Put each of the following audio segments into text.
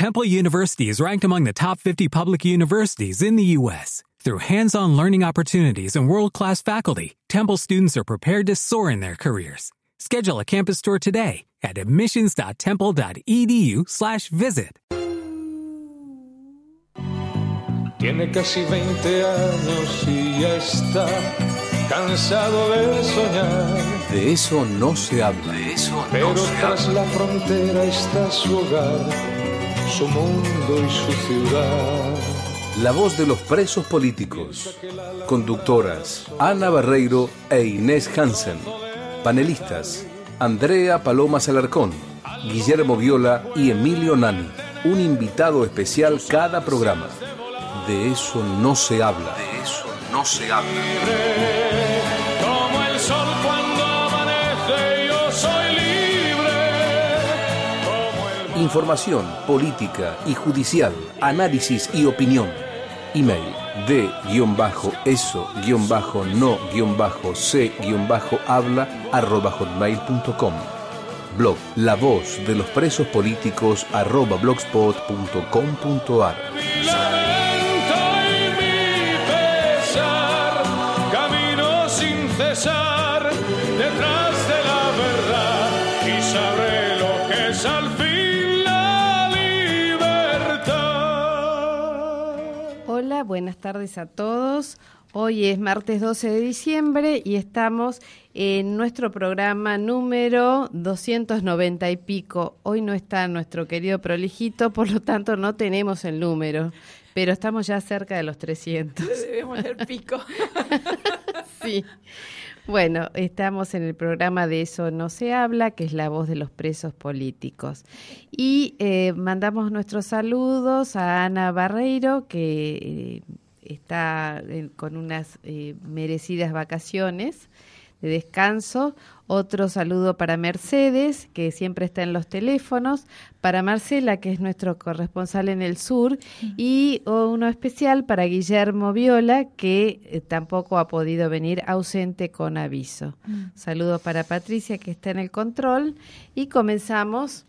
Temple University is ranked among the top 50 public universities in the U.S. Through hands-on learning opportunities and world-class faculty, Temple students are prepared to soar in their careers. Schedule a campus tour today at admissions.temple.edu/visit. Tiene casi 20 años y ya está cansado de soñar. De eso no se habla. De eso Pero no se tras habla. la frontera está su hogar, su mundo y su ciudad. La voz de los presos políticos. Conductoras Ana Barreiro e Inés Hansen. Panelistas Andrea Paloma Salarcón, Guillermo Viola y Emilio Nani. Un invitado especial cada programa. De eso no se habla. De eso no se habla. Información, política y judicial, análisis y opinión. Email de-eso-no-c-habla arroba hotmail.com. Blog La Voz de los Presos Políticos arroba blogspot.com.ar. buenas tardes a todos. Hoy es martes 12 de diciembre y estamos en nuestro programa número 290 y pico. Hoy no está nuestro querido prolijito, por lo tanto no tenemos el número, pero estamos ya cerca de los 300. Debemos el pico. Sí. Bueno, estamos en el programa de Eso no se habla, que es la voz de los presos políticos. Y eh, mandamos nuestros saludos a Ana Barreiro, que eh, está eh, con unas eh, merecidas vacaciones de descanso. Otro saludo para Mercedes, que siempre está en los teléfonos. Para Marcela, que es nuestro corresponsal en el sur. Y uno especial para Guillermo Viola, que eh, tampoco ha podido venir ausente con aviso. Saludo para Patricia, que está en el control. Y comenzamos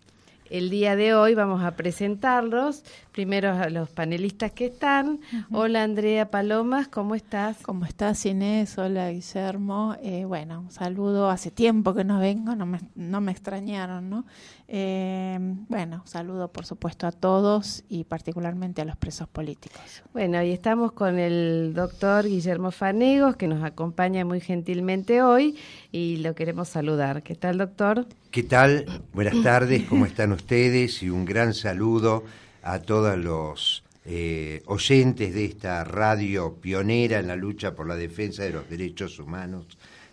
el día de hoy vamos a presentarlos. Primero a los panelistas que están. Hola Andrea Palomas, ¿cómo estás? ¿Cómo estás, Inés? Hola, Guillermo. Eh, bueno, un saludo. Hace tiempo que no vengo, no me, no me extrañaron, ¿no? Eh, bueno, un saludo, por supuesto, a todos y particularmente a los presos políticos. Bueno, y estamos con el doctor Guillermo Fanegos, que nos acompaña muy gentilmente hoy y lo queremos saludar. ¿Qué tal, doctor? ¿Qué tal? Buenas tardes, ¿cómo están ustedes? Y un gran saludo a todos los eh, oyentes de esta radio pionera en la lucha por la defensa de los derechos humanos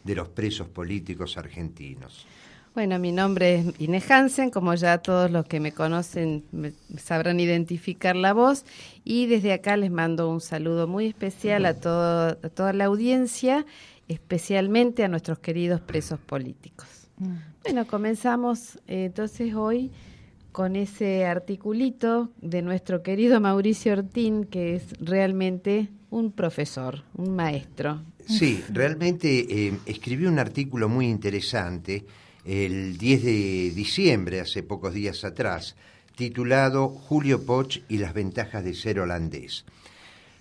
de los presos políticos argentinos. Bueno, mi nombre es Inés Hansen, como ya todos los que me conocen me sabrán identificar la voz, y desde acá les mando un saludo muy especial a, todo, a toda la audiencia, especialmente a nuestros queridos presos políticos. Bueno, comenzamos eh, entonces hoy con ese articulito de nuestro querido Mauricio Ortín, que es realmente un profesor, un maestro. Sí, realmente eh, escribí un artículo muy interesante el 10 de diciembre, hace pocos días atrás, titulado Julio Poch y las ventajas de ser holandés.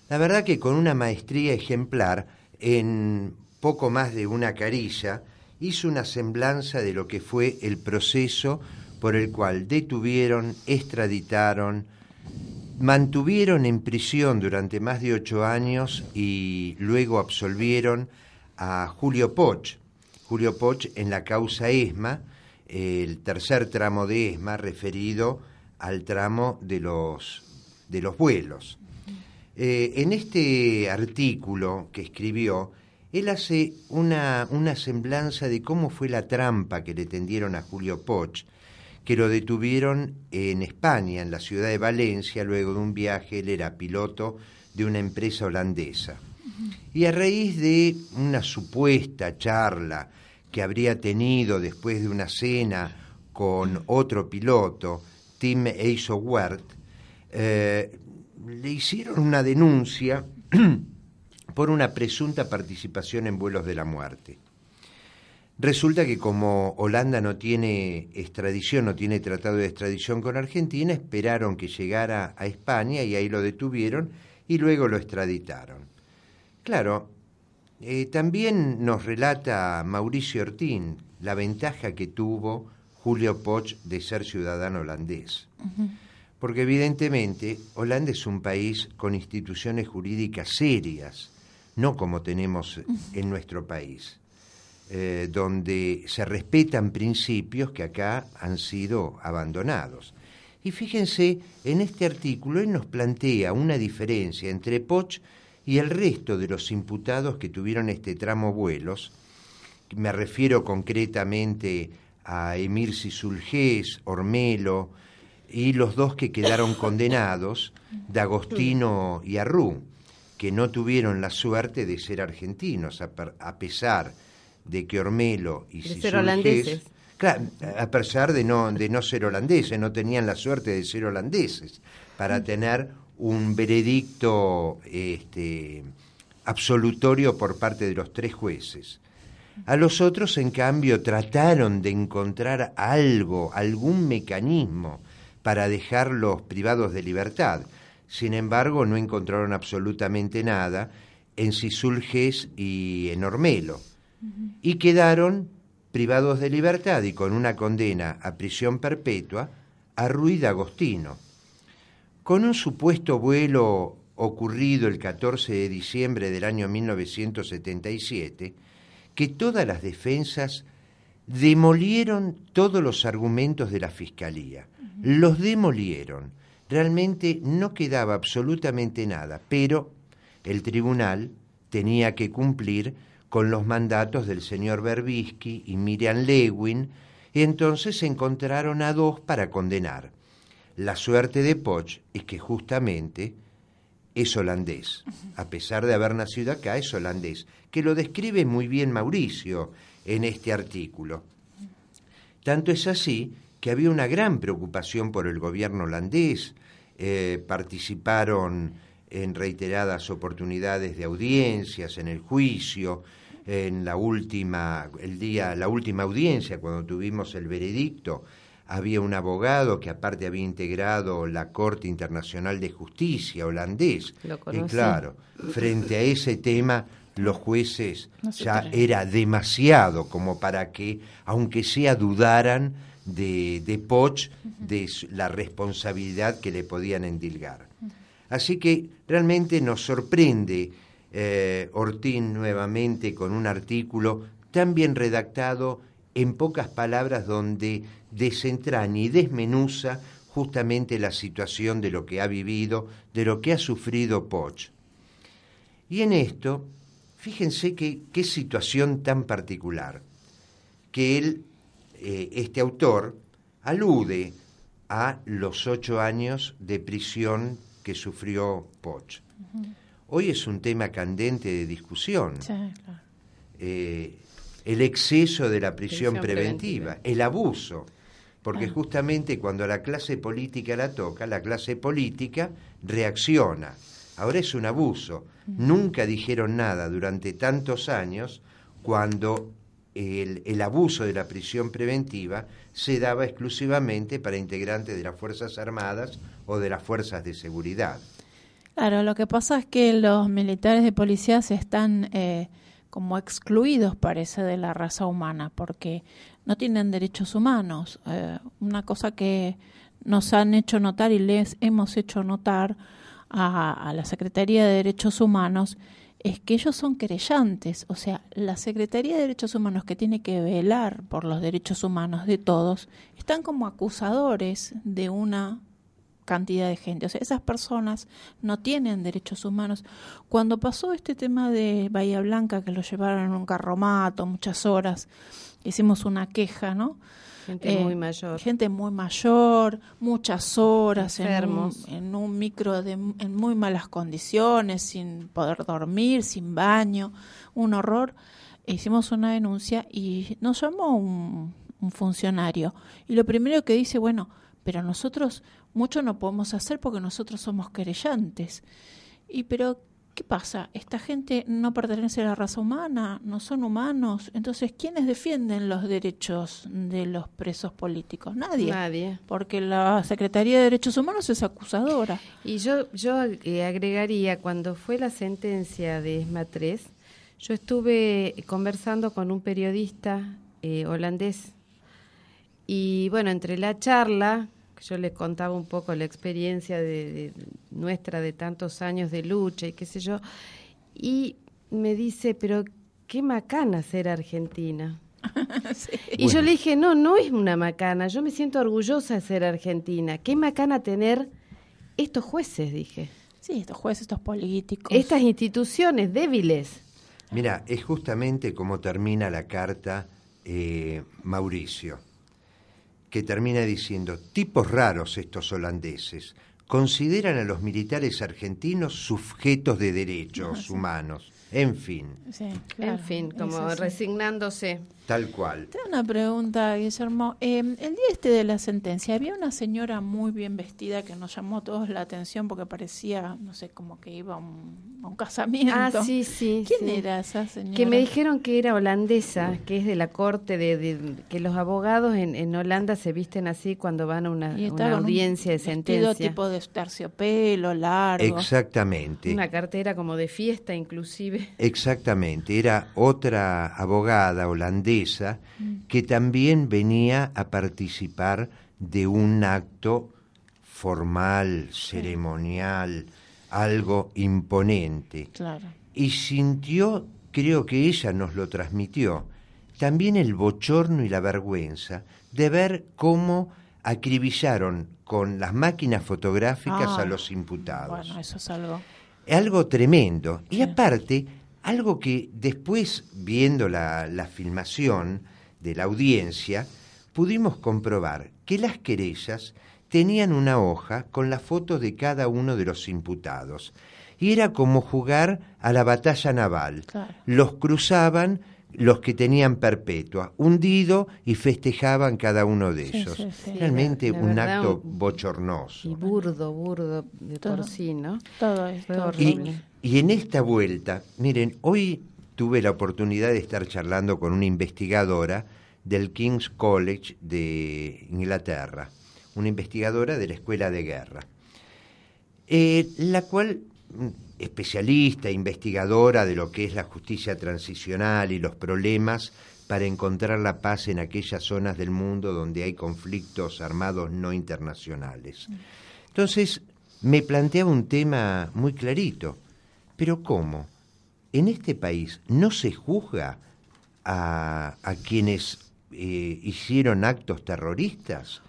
La verdad que con una maestría ejemplar, en poco más de una carilla, hizo una semblanza de lo que fue el proceso por el cual detuvieron, extraditaron, mantuvieron en prisión durante más de ocho años y luego absolvieron a Julio Poch. Julio Poch en la causa ESMA, el tercer tramo de ESMA referido al tramo de los, de los vuelos. Eh, en este artículo que escribió, él hace una, una semblanza de cómo fue la trampa que le tendieron a Julio Poch, que lo detuvieron en España, en la ciudad de Valencia, luego de un viaje, él era piloto de una empresa holandesa. Y a raíz de una supuesta charla que habría tenido después de una cena con otro piloto, Tim Eisenwert, eh, le hicieron una denuncia por una presunta participación en vuelos de la muerte. Resulta que como Holanda no tiene extradición, no tiene tratado de extradición con Argentina, esperaron que llegara a España y ahí lo detuvieron y luego lo extraditaron. Claro, eh, también nos relata Mauricio Ortín la ventaja que tuvo Julio Poch de ser ciudadano holandés. Porque evidentemente Holanda es un país con instituciones jurídicas serias, no como tenemos en nuestro país. Eh, donde se respetan principios que acá han sido abandonados. Y fíjense, en este artículo él nos plantea una diferencia entre Poch y el resto de los imputados que tuvieron este tramo vuelos. Me refiero concretamente a Emir Sisulgés, Ormelo y los dos que quedaron condenados, D'Agostino y Arrú, que no tuvieron la suerte de ser argentinos, a pesar de que Ormelo y de ser holandeses. Claro, a pesar de no, de no ser holandeses, no tenían la suerte de ser holandeses, para tener un veredicto este, absolutorio por parte de los tres jueces. A los otros, en cambio, trataron de encontrar algo, algún mecanismo para dejarlos privados de libertad. Sin embargo, no encontraron absolutamente nada en Sisulges y en Ormelo y quedaron privados de libertad y con una condena a prisión perpetua a Ruiz Agostino. Con un supuesto vuelo ocurrido el 14 de diciembre del año 1977, que todas las defensas demolieron todos los argumentos de la Fiscalía. Los demolieron. Realmente no quedaba absolutamente nada, pero el tribunal tenía que cumplir con los mandatos del señor Berbisky y Miriam Lewin, y entonces se encontraron a dos para condenar. La suerte de Poch es que justamente es holandés, a pesar de haber nacido acá, es holandés, que lo describe muy bien Mauricio en este artículo. Tanto es así que había una gran preocupación por el gobierno holandés, eh, participaron en reiteradas oportunidades de audiencias, en el juicio, en la última, el día, la última audiencia, cuando tuvimos el veredicto, había un abogado que aparte había integrado la Corte Internacional de Justicia holandés. y claro, frente a ese tema los jueces ya era demasiado como para que, aunque sea, dudaran de, de Poch, de la responsabilidad que le podían endilgar. Así que realmente nos sorprende eh, Ortín nuevamente con un artículo tan bien redactado en pocas palabras donde desentraña y desmenuza justamente la situación de lo que ha vivido, de lo que ha sufrido Poch. Y en esto, fíjense qué situación tan particular, que él, eh, este autor, alude a los ocho años de prisión que sufrió Poch. Hoy es un tema candente de discusión. Eh, el exceso de la prisión, preventiva, el abuso, porque ah. justamente cuando la clase política la toca, la clase política reacciona. Ahora es un abuso. Nunca dijeron nada durante tantos años cuando el, abuso de la prisión preventiva se daba exclusivamente para integrantes de las Fuerzas Armadas o de las Fuerzas de Seguridad. Claro, lo que pasa es que los militares de policía se están eh, como excluidos, parece, de la raza humana, porque no tienen derechos humanos. Eh, una cosa que nos han hecho notar y les hemos hecho notar a la Secretaría de Derechos Humanos es que ellos son querellantes, o sea, la Secretaría de Derechos Humanos que tiene que velar por los derechos humanos de todos, están como acusadores de una cantidad de gente. O sea, esas personas no tienen derechos humanos. Cuando pasó este tema de Bahía Blanca, que lo llevaron en un carromato muchas horas, hicimos una queja, ¿no? Gente muy eh, mayor. Gente muy mayor, muchas horas en un, en un, micro de, en muy malas condiciones, sin poder dormir, sin baño, un horror. Hicimos una denuncia y nos llamó un, un funcionario. Y lo primero que dice, bueno, pero nosotros mucho no podemos hacer porque nosotros somos querellantes. Y pero ¿qué pasa? Esta gente no pertenece a la raza humana, no son humanos. Entonces, ¿quiénes defienden los derechos de los presos políticos? Nadie. Nadie. Porque la Secretaría de Derechos Humanos es acusadora. Y yo, yo eh, agregaría, cuando fue la sentencia de ESMA 3, yo estuve conversando con un periodista eh, holandés y bueno, entre la charla, yo le contaba un poco la experiencia de, nuestra de tantos años de lucha y qué sé yo, y me dice, pero qué macana ser argentina. Y yo le dije, no, no es una macana, yo me siento orgullosa de ser argentina. Qué macana tener estos jueces, dije. Sí, estos jueces, estos políticos. Estas instituciones débiles. Mira, es justamente como termina la carta eh, Mauricio que termina diciendo, tipos raros estos holandeses, consideran a los militares argentinos sujetos de derechos humanos. En fin. en fin, como resignándose. Tal cual. Tengo una pregunta, Guillermo. Eh, el día este de la sentencia, había una señora muy bien vestida que nos llamó a todos la atención porque parecía, no sé, como que iba a un, casamiento. Ah, sí, sí. ¿Quién era esa señora? Que me dijeron que era holandesa, que es de la corte, de, que los abogados en, Holanda se visten así cuando van a una, audiencia de sentencia. tipo de terciopelo largo. Exactamente. Una cartera como de fiesta inclusive. Exactamente. Era otra abogada holandesa que también venía a participar de un acto formal, ceremonial, algo imponente. Y sintió, creo que ella nos lo transmitió, también el bochorno y la vergüenza de ver cómo acribillaron con las máquinas fotográficas a ah, los imputados. Bueno, eso es algo. Algo tremendo. Y aparte, algo que después, viendo la, filmación de la audiencia, pudimos comprobar que las querellas tenían una hoja con la foto de cada uno de los imputados. Y era como jugar a la batalla naval. Los cruzaban los que tenían perpetua, hundido y festejaban cada uno de ellos. Realmente un acto bochornoso. Y burdo, burdo de por sí, ¿no? Todo esto horrible. Y, en esta vuelta, miren, hoy tuve la oportunidad de estar charlando con una investigadora del King's College de Inglaterra, una investigadora de la Escuela de Guerra, eh, la cual especialista, investigadora de lo que es la justicia transicional y los problemas para encontrar la paz en aquellas zonas del mundo donde hay conflictos armados no internacionales. Entonces, me planteaba un tema muy clarito, pero ¿cómo? En este país no se juzga a, quienes eh, hicieron actos terroristas.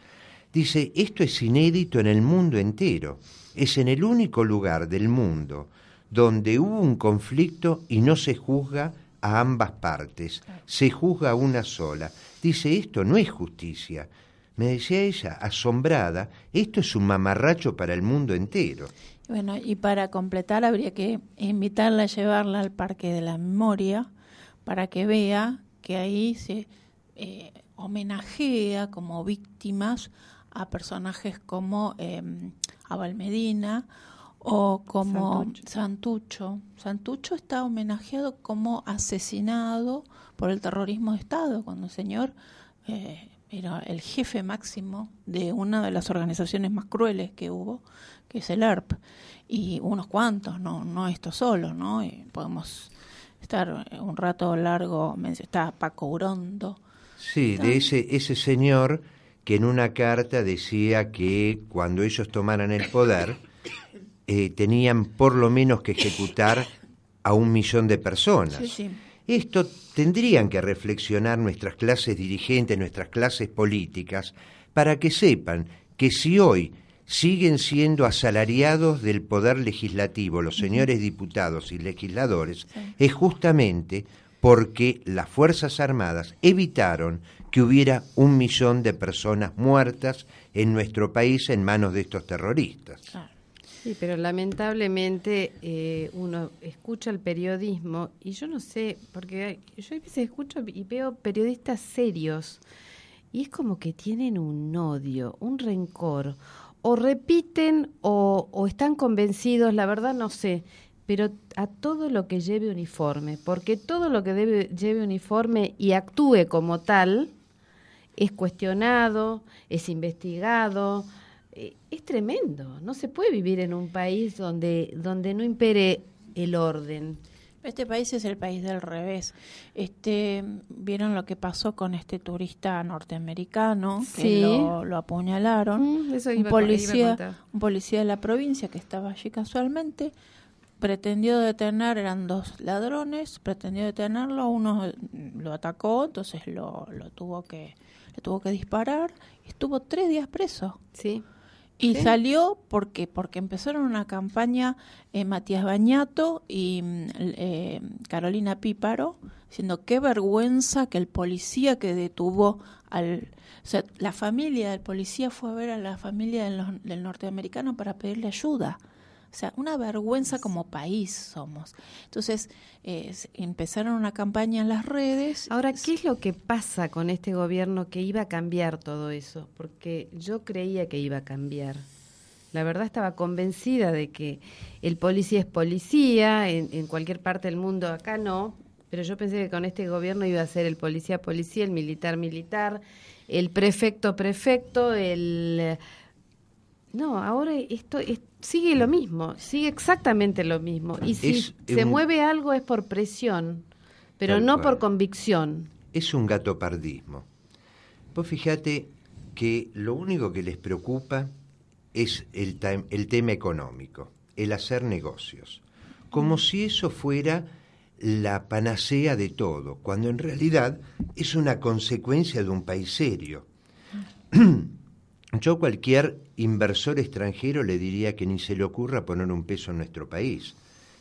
Dice, esto es inédito en el mundo entero. Es en el único lugar del mundo donde hubo un conflicto y no se juzga a ambas partes, se juzga a una sola. Dice, esto no es justicia. Me decía ella, asombrada, esto es un mamarracho para el mundo entero. Bueno, y para completar habría que invitarla a llevarla al Parque de la Memoria para que vea que ahí se eh, homenajea como víctimas a personajes como eh, Abel Medina o como Santucho. Santucho. está homenajeado como asesinado por el terrorismo de Estado, cuando el señor eh, era el jefe máximo de una de las organizaciones más crueles que hubo, que es el ERP, y unos cuantos, no, no esto solo, ¿no? podemos estar un rato largo, está Paco Urondo. Sí, de ese, ese señor que en una carta decía que cuando ellos tomaran el poder, eh, tenían por lo menos que ejecutar a un millón de personas. Esto tendrían que reflexionar nuestras clases dirigentes, nuestras clases políticas, para que sepan que si hoy siguen siendo asalariados del poder legislativo los señores diputados y legisladores, es justamente porque las Fuerzas Armadas evitaron que hubiera un millón de personas muertas en nuestro país en manos de estos terroristas. Sí, pero lamentablemente eh, uno escucha el periodismo y yo no sé, porque yo a veces escucho y veo periodistas serios y es como que tienen un odio, un rencor, o repiten o, o están convencidos, la verdad no sé, pero a todo lo que lleve uniforme, porque todo lo que debe, lleve uniforme y actúe como tal es cuestionado, es investigado, es tremendo. No se puede vivir en un país donde, donde no impere el orden. Este país es el país del revés. Este, vieron lo que pasó con este turista norteamericano que lo, apuñalaron. Mm, un policía, un policía de la provincia que estaba allí casualmente pretendió detener, eran dos ladrones, pretendió detenerlo, uno lo atacó, entonces lo, lo tuvo que, le tuvo que disparar, estuvo tres días preso. Sí. Y salió porque porque empezaron una campaña eh, Matías Bañato y mm, eh, Carolina Píparo diciendo qué vergüenza que el policía que detuvo al o sea, la familia del policía fue a ver a la familia del, del norteamericano para pedirle ayuda. O sea, una vergüenza como país somos. Entonces, eh, empezaron una campaña en las redes. Ahora, ¿qué es lo que pasa con este gobierno que iba a cambiar todo eso? Porque yo creía que iba a cambiar. La verdad estaba convencida de que el policía es policía, en, en cualquier parte del mundo, acá no, pero yo pensé que con este gobierno iba a ser el policía policía, el militar militar, el prefecto prefecto, el no, ahora esto sigue lo mismo, sigue exactamente lo mismo. Y si se mueve algo es por presión, pero no por convicción. Es un gatopardismo. Vos fíjate que lo único que les preocupa es el, el tema económico, el hacer negocios. Como si eso fuera la panacea de todo, cuando en realidad es una consecuencia de un país serio. Yo cualquier inversor extranjero le diría que ni se le ocurra poner un peso en nuestro país.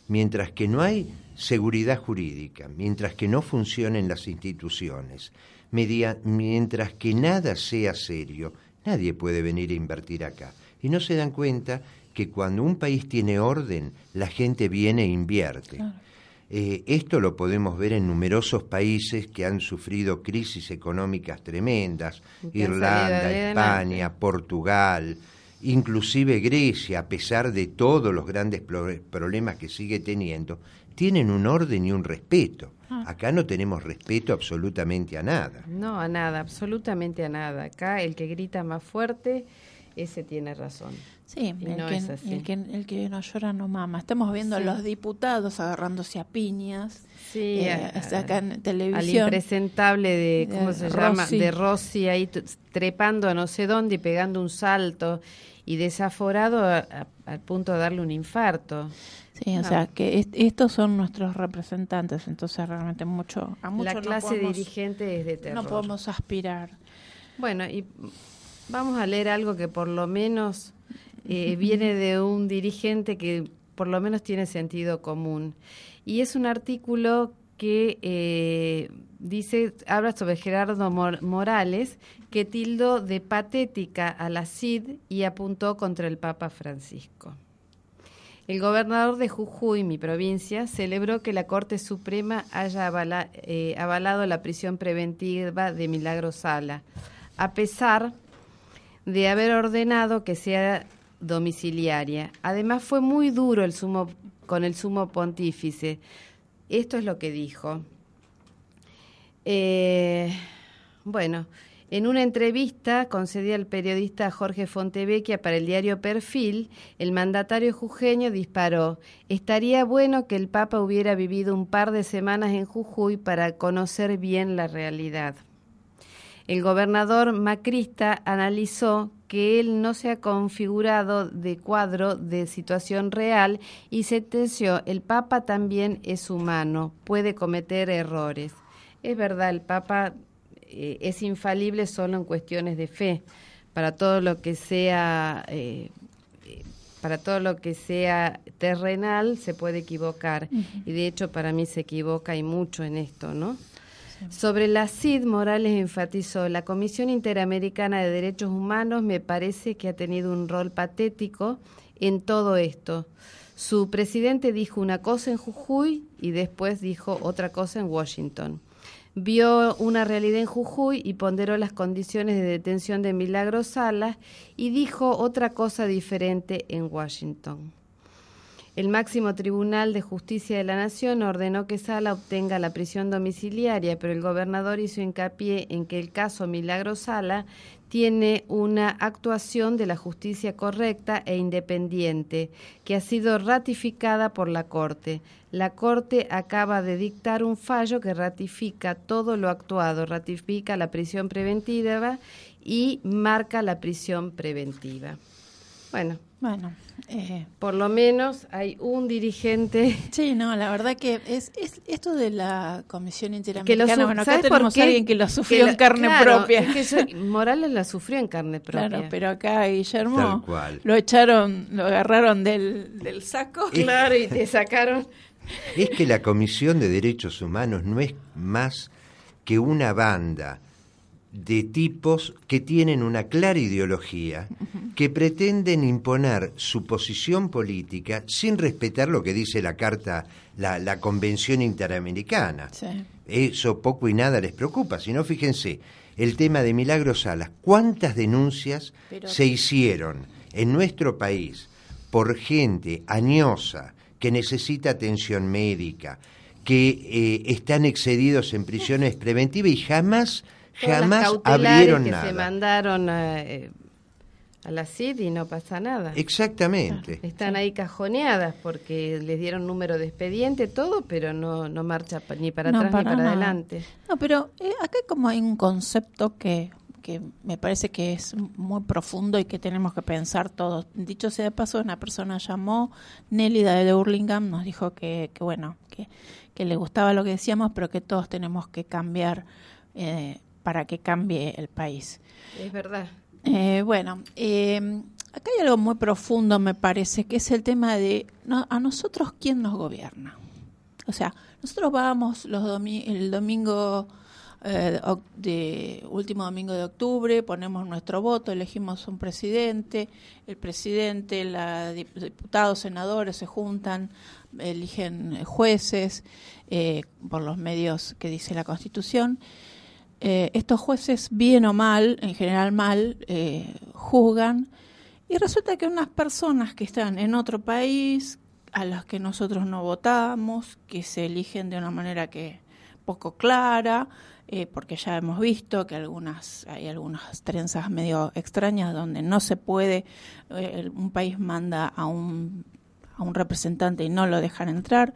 Mientras que no hay seguridad jurídica, mientras que no funcionen las instituciones, mientras que nada sea serio, nadie puede venir a invertir acá. Y no se dan cuenta que cuando un país tiene orden, la gente viene e invierte. Eh, esto lo podemos ver en numerosos países que han sufrido crisis económicas tremendas, Irlanda, España, Portugal, inclusive Grecia, a pesar de todos los grandes problemas que sigue teniendo, tienen un orden y un respeto. Ah. Acá no tenemos respeto absolutamente a nada. No, a nada, absolutamente a nada. Acá el que grita más fuerte, ese tiene razón. Sí, el, que, el, que, no llora no mama. Estamos viendo a los diputados agarrándose a piñas. Sí, eh, acá en televisión. Al impresentable de, ¿cómo se llama? De Rossi ahí trepando a no sé dónde y pegando un salto y desaforado al punto de darle un infarto. Sí, o sea que estos son nuestros representantes, entonces realmente mucho a La clase dirigente es de terror. No podemos aspirar. Bueno, y vamos a leer algo que por lo menos eh, viene de un dirigente que por lo menos tiene sentido común. Y es un artículo que eh, dice, habla sobre Gerardo Morales, que tildó de patética a la CID y apuntó contra el Papa Francisco. El gobernador de Jujuy, mi provincia, celebró que la Corte Suprema haya eh, avalado la prisión preventiva de Milagro Sala, a pesar de haber ordenado que sea domiciliaria. Además fue muy duro el sumo, con el sumo pontífice. Esto es lo que dijo. Eh, bueno, en una entrevista concedida al periodista Jorge Fontevecchia para el diario Perfil, el mandatario jujeño disparó, estaría bueno que el Papa hubiera vivido un par de semanas en Jujuy para conocer bien la realidad. El gobernador macrista analizó que él no se ha configurado de cuadro de situación real y sentenció, el Papa también es humano, puede cometer errores. Es verdad, el Papa eh, es infalible solo en cuestiones de fe. Para todo lo que sea eh, para todo lo que sea terrenal se puede equivocar y de hecho para mí se equivoca y mucho en esto, ¿no? Sobre la CID, Morales enfatizó, la Comisión Interamericana de Derechos Humanos me parece que ha tenido un rol patético en todo esto. Su presidente dijo una cosa en Jujuy y después dijo otra cosa en Washington. Vio una realidad en Jujuy y ponderó las condiciones de detención de Milagros Salas y dijo otra cosa diferente en Washington. El máximo Tribunal de Justicia de la Nación ordenó que Sala obtenga la prisión domiciliaria, pero el gobernador hizo hincapié en que el caso Milagro Sala tiene una actuación de la justicia correcta e independiente, que ha sido ratificada por la Corte. La Corte acaba de dictar un fallo que ratifica todo lo actuado, ratifica la prisión preventiva y marca la prisión preventiva. Bueno, bueno, eh, por lo menos hay un dirigente. Sí, no, la verdad que es, es esto de la Comisión Interamericana. Que bueno, acá tenemos a alguien que lo sufrió en carne propia. Es que Morales la sufrió en carne propia. Claro, pero acá Guillermo lo echaron, lo agarraron del, del saco. Claro, y te sacaron. Es que la Comisión de Derechos Humanos no es más que una banda de tipos que tienen una clara ideología, que pretenden imponer su posición política sin respetar lo que dice la Carta, la, Convención Interamericana. Eso poco y nada les preocupa, sino fíjense, el tema de Milagros Salas, ¿cuántas denuncias se hicieron en nuestro país por gente añosa que necesita atención médica, que eh, están excedidos en prisiones preventivas y jamás jamás abrieron que nada. se mandaron eh, a, la CID y no pasa nada. Exactamente. Están ahí cajoneadas porque les dieron número de expediente, todo, pero no, no marcha ni para atrás ni para adelante. No, pero eh, acá como hay un concepto que que me parece que es muy profundo y que tenemos que pensar todos. Dicho sea de paso, una persona llamó, Nélida de Hurlingham, nos dijo que, que bueno, que, que, le gustaba lo que decíamos, pero que todos tenemos que cambiar eh, para que cambie el país. Es verdad. Eh, bueno, eh, acá hay algo muy profundo, me parece, que es el tema de a nosotros quién nos gobierna. O sea, nosotros vamos los el domingo eh, de último domingo de octubre, ponemos nuestro voto, elegimos un presidente, el presidente, los diputados, senadores se juntan, eligen jueces por los medios que dice la Constitución eh, estos jueces, bien o mal, en general mal, eh, juzgan y resulta que unas personas que están en otro país, a las que nosotros no votamos, que se eligen de una manera que poco clara, eh, porque ya hemos visto que algunas hay algunas trenzas medio extrañas donde no se puede, un país manda a un, a un representante y no lo dejan entrar.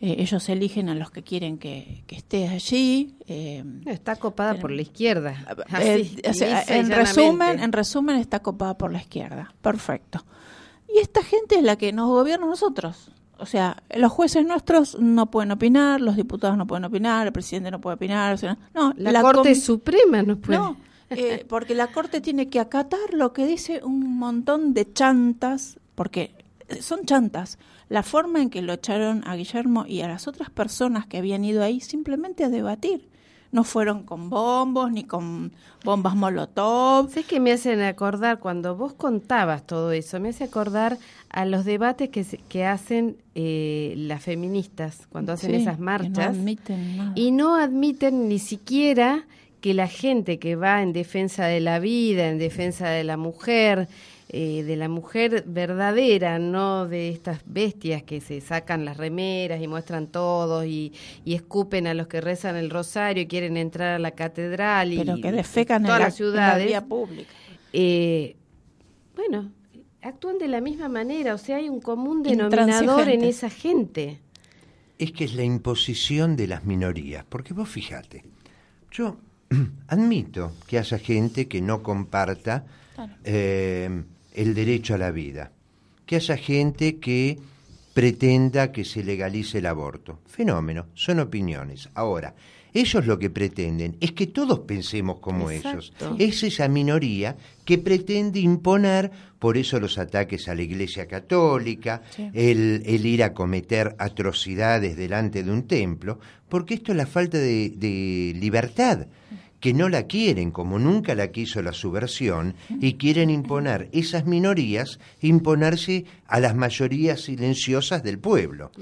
Eh, ellos eligen a los que quieren que, esté allí. Eh, está copada por la izquierda. Eh, en resumen, en resumen está copada por la izquierda. Perfecto. Y esta gente es la que nos gobierna a nosotros. O sea, los jueces nuestros no pueden opinar, los diputados no pueden opinar, el presidente no puede opinar. no, la, Corte Suprema no puede. No, porque la Corte tiene que acatar lo que dice un montón de chantas, porque son chantas la forma en que lo echaron a Guillermo y a las otras personas que habían ido ahí simplemente a debatir. No fueron con bombos ni con bombas molotov. Sé que me hacen acordar, cuando vos contabas todo eso, me hace acordar a los debates que, que hacen eh, las feministas cuando hacen esas marchas. Y no admiten ni siquiera que la gente que va en defensa de la vida, en defensa de la mujer, eh, de la mujer verdadera, no de estas bestias que se sacan las remeras y muestran todo y, escupen a los que rezan el rosario y quieren entrar a la catedral y, Pero que defecan todas en las ciudades. vía pública. Eh, bueno, actúan de la misma manera, o sea, hay un común denominador en esa gente. Es que es la imposición de las minorías, porque vos fíjate, yo admito que haya gente que no comparta eh, el derecho a la vida, que haya gente que pretenda que se legalice el aborto. Fenómeno, son opiniones. Ahora, ellos lo que pretenden es que todos pensemos como ellos. Es esa minoría que pretende imponer, por eso los ataques a la Iglesia Católica, el, ir a cometer atrocidades delante de un templo, porque esto es la falta de libertad que no la quieren como nunca la quiso la subversión y quieren imponer esas minorías, imponerse a las mayorías silenciosas del pueblo.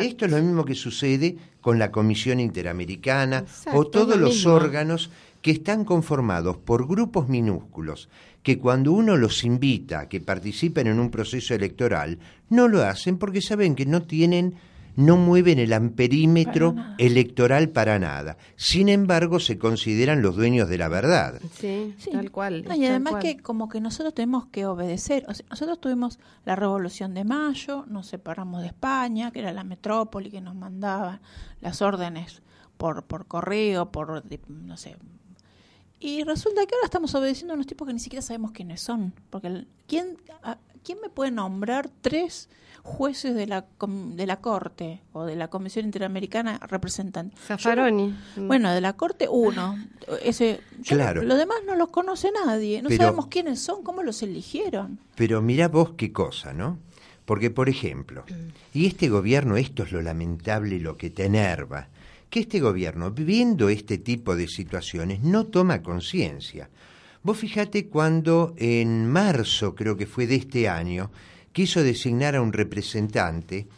Esto es lo mismo que sucede con la Comisión Interamericana o todos los órganos que están conformados por grupos minúsculos que cuando uno los invita a que participen en un proceso electoral, no lo hacen porque saben que no tienen no mueven el amperímetro electoral para nada. Sin embargo, se consideran los dueños de la verdad. Sí, tal cual. y además que como que nosotros tenemos que obedecer. nosotros tuvimos la Revolución de Mayo, nos separamos de España, que era la metrópoli que nos mandaba las órdenes por, por correo, por, no sé. Y resulta que ahora estamos obedeciendo a unos tipos que ni siquiera sabemos quiénes son. Porque ¿quién, ¿quién me puede nombrar tres jueces de la, de la Corte o de la Comisión Interamericana representan. Zaffaroni. bueno, de la Corte uno. Ese, claro. Lo demás no los conoce nadie. No sabemos quiénes son, cómo los eligieron. Pero mira vos qué cosa, ¿no? Porque, por ejemplo, y este gobierno, esto es lo lamentable y lo que te enerva, que este gobierno, viendo este tipo de situaciones, no toma conciencia. Vos fíjate cuando en marzo, creo que fue de este año, quiso designar a un representante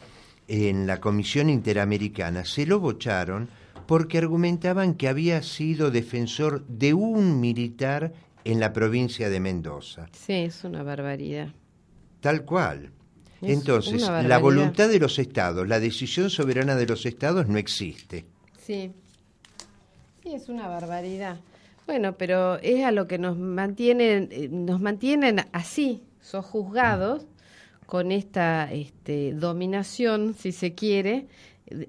en la Comisión Interamericana, se lo bocharon porque argumentaban que había sido defensor de un militar en la provincia de Mendoza. Sí, es una barbaridad. Tal cual. Entonces, la voluntad de los estados, la decisión soberana de los estados no existe. Sí. Sí, es una barbaridad. Bueno, pero es a lo que nos mantienen, eh, nos mantienen así, sojuzgados, con esta este, dominación, si se quiere,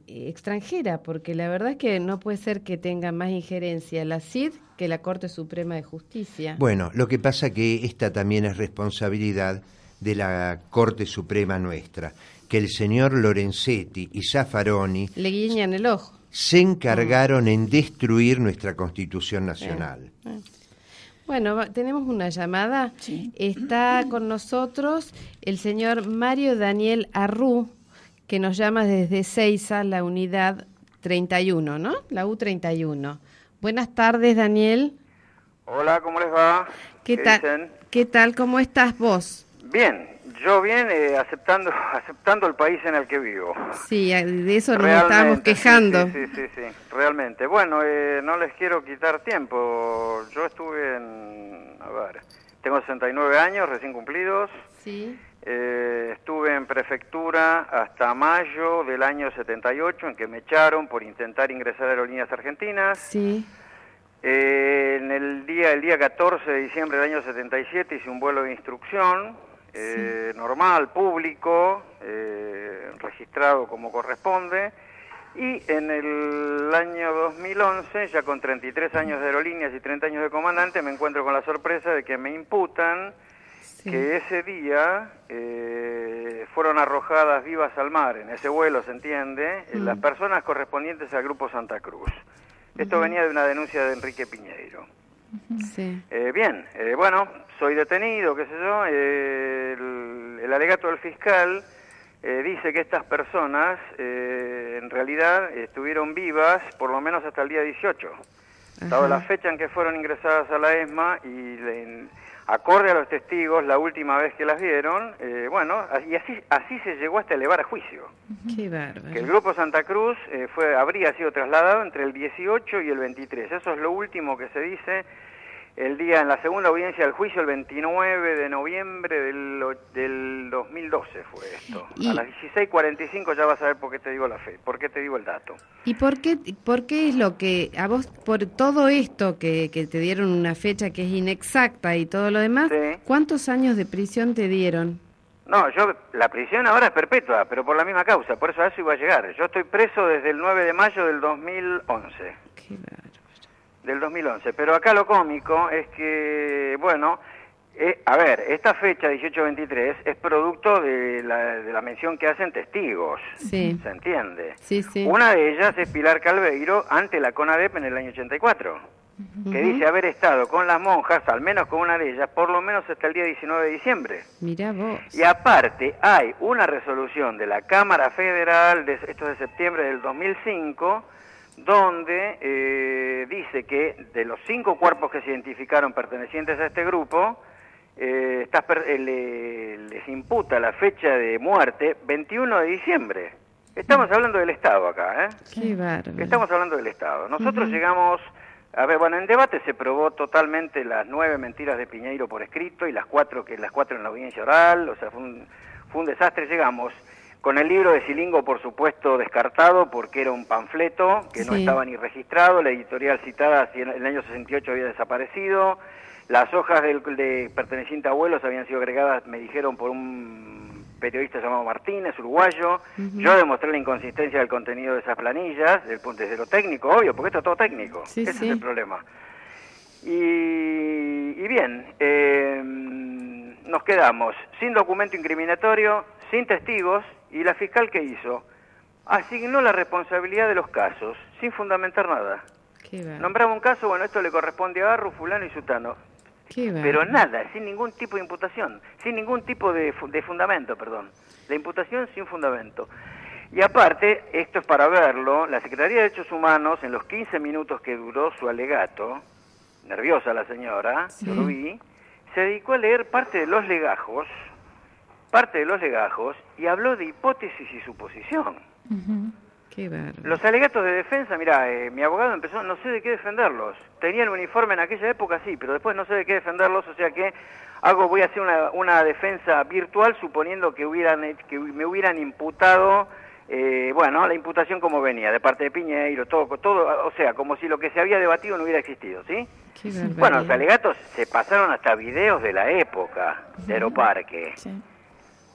extranjera, porque la verdad es que no puede ser que tenga más injerencia la CID que la Corte Suprema de Justicia. Bueno, lo que pasa que esta también es responsabilidad de la Corte Suprema nuestra, que el señor Lorenzetti y Zaffaroni le guiñan el ojo. Se encargaron en destruir nuestra Constitución Nacional. Bueno, tenemos una llamada. Está con nosotros el señor Mario Daniel Arrú, que nos llama desde Seiza, la unidad 31, ¿no? La U31. Buenas tardes, Daniel. Hola, ¿cómo les va? ¿Qué, tal? ¿Qué tal? ¿Cómo estás vos? Bien, yo bien eh, aceptando aceptando el país en el que vivo. Sí, de eso nos estábamos quejando. Sí, sí, sí, realmente. Bueno, eh, no les quiero quitar tiempo. Yo estuve en, a ver, tengo 69 años recién cumplidos. Sí. Eh, estuve en prefectura hasta mayo del año 78, en que me echaron por intentar ingresar a Aerolíneas Argentinas. Sí. en el día, el día 14 de diciembre del año 77 hice un vuelo de instrucción eh, normal, público, eh, registrado como corresponde. Y en el año 2011, ya con 33 años de aerolíneas y 30 años de comandante, me encuentro con la sorpresa de que me imputan que ese día eh, fueron arrojadas vivas al mar, en ese vuelo se entiende, mm. las personas correspondientes al Grupo Santa Cruz. Esto venía de una denuncia de Enrique Piñeiro. Sí. bien, bueno, soy detenido, qué sé yo, el, alegato del fiscal eh, dice que estas personas eh, en realidad estuvieron vivas por lo menos hasta el día 18, dado la fecha en que fueron ingresadas a la ESMA y acorde a los testigos, la última vez que las vieron, eh, bueno, y así, así se llegó hasta elevar a juicio. Qué bárbaro. Que el Grupo Santa Cruz fue, habría sido trasladado entre el 18 y el 23. Eso es lo último que se dice el día en la segunda audiencia del juicio, el 29 de noviembre del, del 2012 fue esto. A las 16:45 ya vas a ver por qué te digo la fe, por qué te digo el dato. ¿Y por qué, por qué es lo que a vos, por todo esto que, que te dieron una fecha que es inexacta y todo lo demás, cuántos años de prisión te dieron? No, yo, la prisión ahora es perpetua, pero por la misma causa, por eso a eso iba a llegar. Yo estoy preso desde el 9 de mayo del 2011. Qué del 2011. Pero acá lo cómico es que, bueno, eh, a ver, esta fecha 1823 es producto de la, de la mención que hacen testigos, sí. ¿se entiende? Sí, sí. Una de ellas es Pilar Calveiro ante la CONADEP en el año 84, que dice haber estado con las monjas, al menos con una de ellas, por lo menos hasta el día 19 de diciembre. Mira vos. Y aparte hay una resolución de la Cámara Federal, de, esto es de septiembre del 2005, donde eh, dice que de los cinco cuerpos que se identificaron pertenecientes a este grupo, eh, eh, les imputa la fecha de muerte 21 de diciembre. Estamos hablando del Estado acá, ¿eh? Qué bárbaro. Estamos hablando del Estado. Nosotros llegamos A ver, bueno, en debate se probó totalmente las nueve mentiras de Piñeiro por escrito y las cuatro que las cuatro en la audiencia oral, o sea, fue un, fue un desastre. Llegamos con el libro de Silingo, por supuesto, descartado porque era un panfleto que no estaba ni registrado, la editorial citada en el año 68 había desaparecido, las hojas del, de perteneciente a abuelos habían sido agregadas, me dijeron, por un periodista llamado Martínez, uruguayo. Yo demostré la inconsistencia del contenido de esas planillas, del punto de lo técnico, obvio, porque esto es todo técnico. Sí, Ese sí. es el problema. Y, y bien, eh, nos quedamos sin documento incriminatorio, sin testigos, y la fiscal que hizo asignó la responsabilidad de los casos sin fundamentar nada. Qué. Nombraba un caso, bueno, esto le corresponde a Garro, fulano y sutano. Qué. Pero nada, sin ningún tipo de imputación, sin ningún tipo de, fu- de fundamento, perdón. La imputación sin fundamento. Y aparte, esto es para verlo, la Secretaría de Derechos Humanos, en los 15 minutos que duró su alegato, nerviosa la señora, Sí. lo vi, se dedicó a leer parte de los legajos, parte de los legajos, y habló de hipótesis y suposición. Qué bárbaro. Los alegatos de defensa, mira, mi abogado empezó, no sé de qué defenderlos. Tenía el uniforme en aquella época, sí, pero después no sé de qué defenderlos, o sea que hago, voy a hacer una, una defensa virtual suponiendo que hubieran, que me hubieran imputado, eh, bueno, la imputación como venía, de parte de Piñeiro, todo, todo, o sea, como si lo que se había debatido no hubiera existido, ¿sí? Qué. Bueno, los alegatos se pasaron hasta videos de la época de Aeroparque. Sí.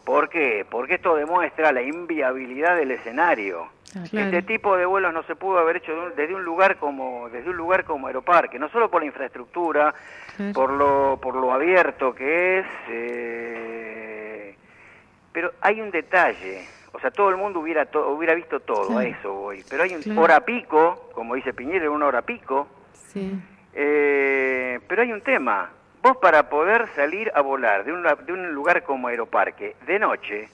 ¿Por qué? Porque esto demuestra la inviabilidad del escenario. Claro. Este tipo de vuelos no se pudo haber hecho desde un lugar como desde un lugar como Aeroparque, no solo por la infraestructura, Claro. por lo por lo abierto que es, eh, pero hay un detalle. O sea, todo el mundo hubiera to- hubiera visto todo, Claro. a eso voy. Pero hay un Claro. hora pico, como dice Piñera, una hora pico, Sí. eh, pero hay un tema. Vos para poder salir a volar de, una- de un lugar como Aeroparque de noche,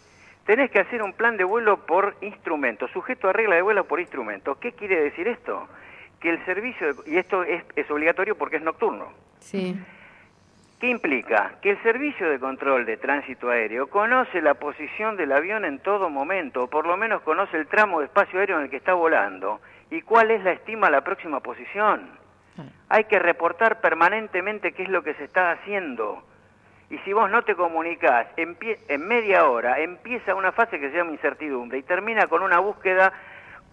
tenés que hacer un plan de vuelo por instrumento, sujeto a regla de vuelo por instrumento. ¿Qué quiere decir esto? Que el servicio, de- y esto es, es obligatorio porque es nocturno. Sí. ¿Qué implica? Que el servicio de control de tránsito aéreo conoce la posición del avión en todo momento, o por lo menos conoce el tramo de espacio aéreo en el que está volando, y cuál es la estima la próxima posición. Claro. Hay que reportar permanentemente qué es lo que se está haciendo. Y si vos no te comunicás, en media hora empieza una fase que se llama incertidumbre y termina con una búsqueda